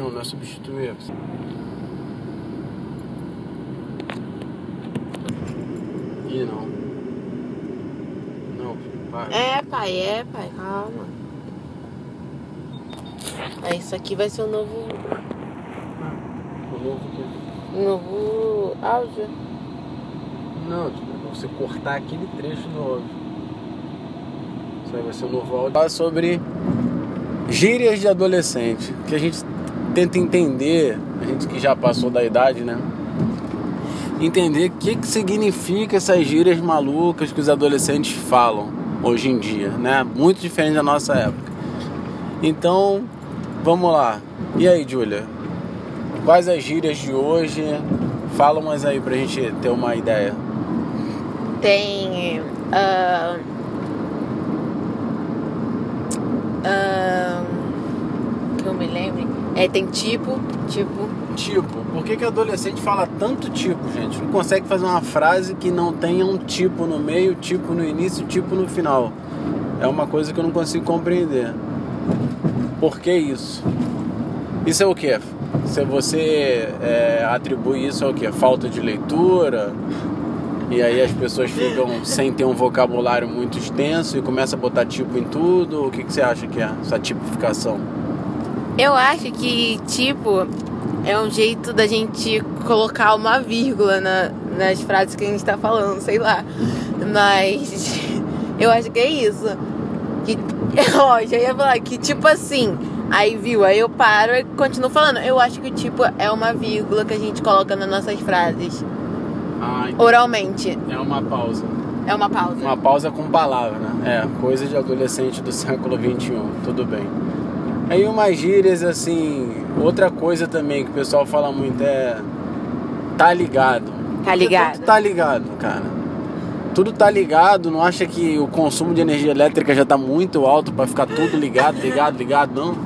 Não, não é substituir. Ih, não. Não, para. É, pai, é, pai, calma. É, isso aqui vai ser o novo. O novo o novo áudio. Não, tipo, é você cortar aquele trecho do áudio. Isso aí vai ser o novo áudio. Falar sobre gírias de adolescente. Que a gente tenta entender, a gente que já passou da idade, né? Entender o que, que significa essas gírias malucas que os adolescentes falam hoje em dia, né? Muito diferente da nossa época. Então, vamos lá. E aí, Júlia? Quais as gírias de hoje? Fala umas aí pra gente ter uma ideia. Tem. ah, ah, que eu me lembre. É, tem tipo, tipo. Tipo, por que, que adolescente fala tanto tipo, gente? Não consegue fazer uma frase que não tenha um tipo no meio, tipo no início, tipo no final. É uma coisa que eu não consigo compreender. Por que isso? Isso é o quê? Se você é, atribui isso ao quê? Falta de leitura? E aí as pessoas ficam sem ter um vocabulário muito extenso e começa a botar tipo em tudo? O que, que você acha que é essa tipificação? Eu acho que tipo é um jeito da gente colocar uma vírgula na- nas frases que a gente tá falando, sei lá. Mas eu acho que é isso. Que, ó, já ia falar que tipo assim. Aí viu, aí eu paro e continuo falando. Eu acho que o tipo é uma vírgula que a gente coloca nas nossas frases. Ah, Oralmente. é uma pausa. É uma pausa. Uma pausa com palavra, né? É, coisa de adolescente do século XXI, tudo bem. Aí umas gírias assim, outra coisa também que o pessoal fala muito é tá ligado. Tá ligado. Tudo tá ligado, cara. Tudo tá ligado, não acha que o consumo de energia elétrica já tá muito alto pra ficar tudo ligado, ligado, ligado, não?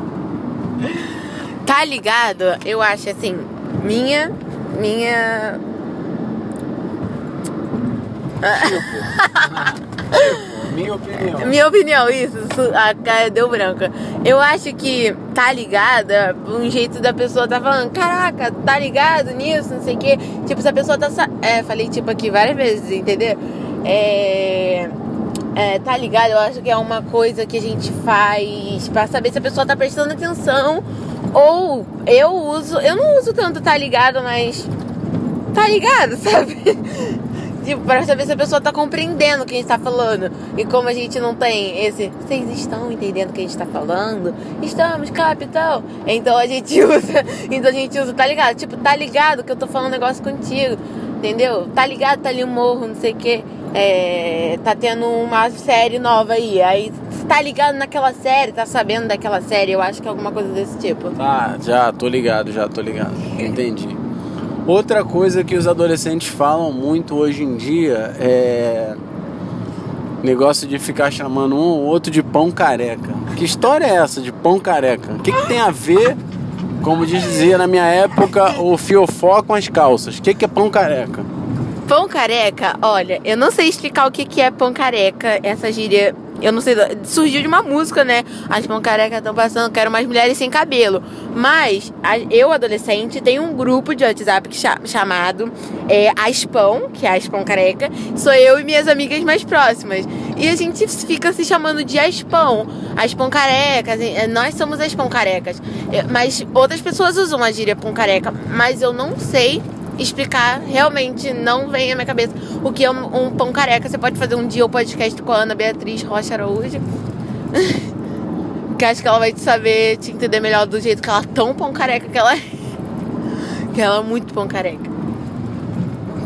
Tá ligado? Eu acho assim, minha. Minha. Minha opinião. Minha opinião, isso, a cara deu branca. Eu acho que tá ligada, um jeito da pessoa tá falando, caraca, tá ligado nisso, não sei o quê. Tipo, se a pessoa tá. É, falei tipo aqui várias vezes, entendeu? É. é, tá ligado? Eu acho que é uma coisa que a gente faz pra saber se a pessoa tá prestando atenção. Ou eu uso. Eu não uso tanto tá ligado, mas. Tá ligado, sabe? Tipo, pra saber se a pessoa tá compreendendo o que a gente tá falando. E como a gente não tem esse. Vocês estão entendendo o que a gente tá falando? Estamos, capitão. Então a gente usa. Então a gente usa, tá ligado? Tipo, tá ligado que eu tô falando um negócio contigo. Entendeu? Tá ligado, tá ali um morro, não sei o quê. É, tá tendo uma série nova aí. Aí tá ligado naquela série, tá sabendo daquela série. Eu acho que é alguma coisa desse tipo. Tá, já tô ligado, já tô ligado. Entendi. Outra coisa que os adolescentes falam muito hoje em dia é negócio de ficar chamando um ou outro de pão careca. Que história é essa de pão careca? O que, que tem a ver, como dizia na minha época, o fiofó com as calças? O que, que é pão careca? Pão careca, olha, eu não sei explicar o que, que é pão careca, essa gíria. Eu não sei, surgiu de uma música, né? As careca estão passando, quero mais mulheres sem cabelo. Mas eu, adolescente, tenho um grupo de WhatsApp que cha- chamado é, Aspão, que é Aspão Careca. Sou eu e minhas amigas mais próximas. E a gente fica se chamando de Aspão, Aspão Carecas. e- Nós somos Aspão Carecas. É, Mas outras pessoas usam a gíria pão careca, mas eu não sei explicar, realmente não vem à minha cabeça o que é um, um pão careca. Você pode fazer um dia o podcast com a Ana Beatriz Rocha Araújo. que acho que ela vai te saber, te entender melhor do jeito que ela é tão pão careca que ela é. Que ela é muito pão careca.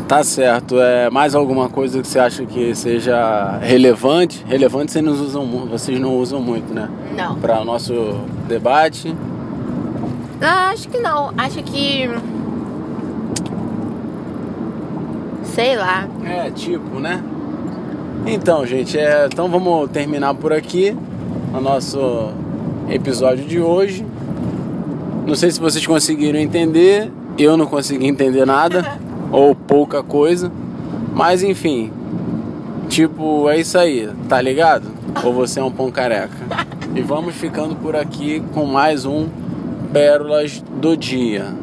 Tá certo. É mais alguma coisa que você acha que seja relevante? Relevante vocês não usam, vocês não usam muito, né? Não. Para o nosso debate. Ah, acho que não. Acho que. Sei lá. É, tipo, né? Então, gente, é, então vamos terminar por aqui o nosso episódio de hoje. Não sei se vocês conseguiram entender, eu não consegui entender nada, ou pouca coisa, mas enfim, tipo, é isso aí, tá ligado? Ou você é um pão careca. E vamos ficando por aqui com mais um pérolas do dia.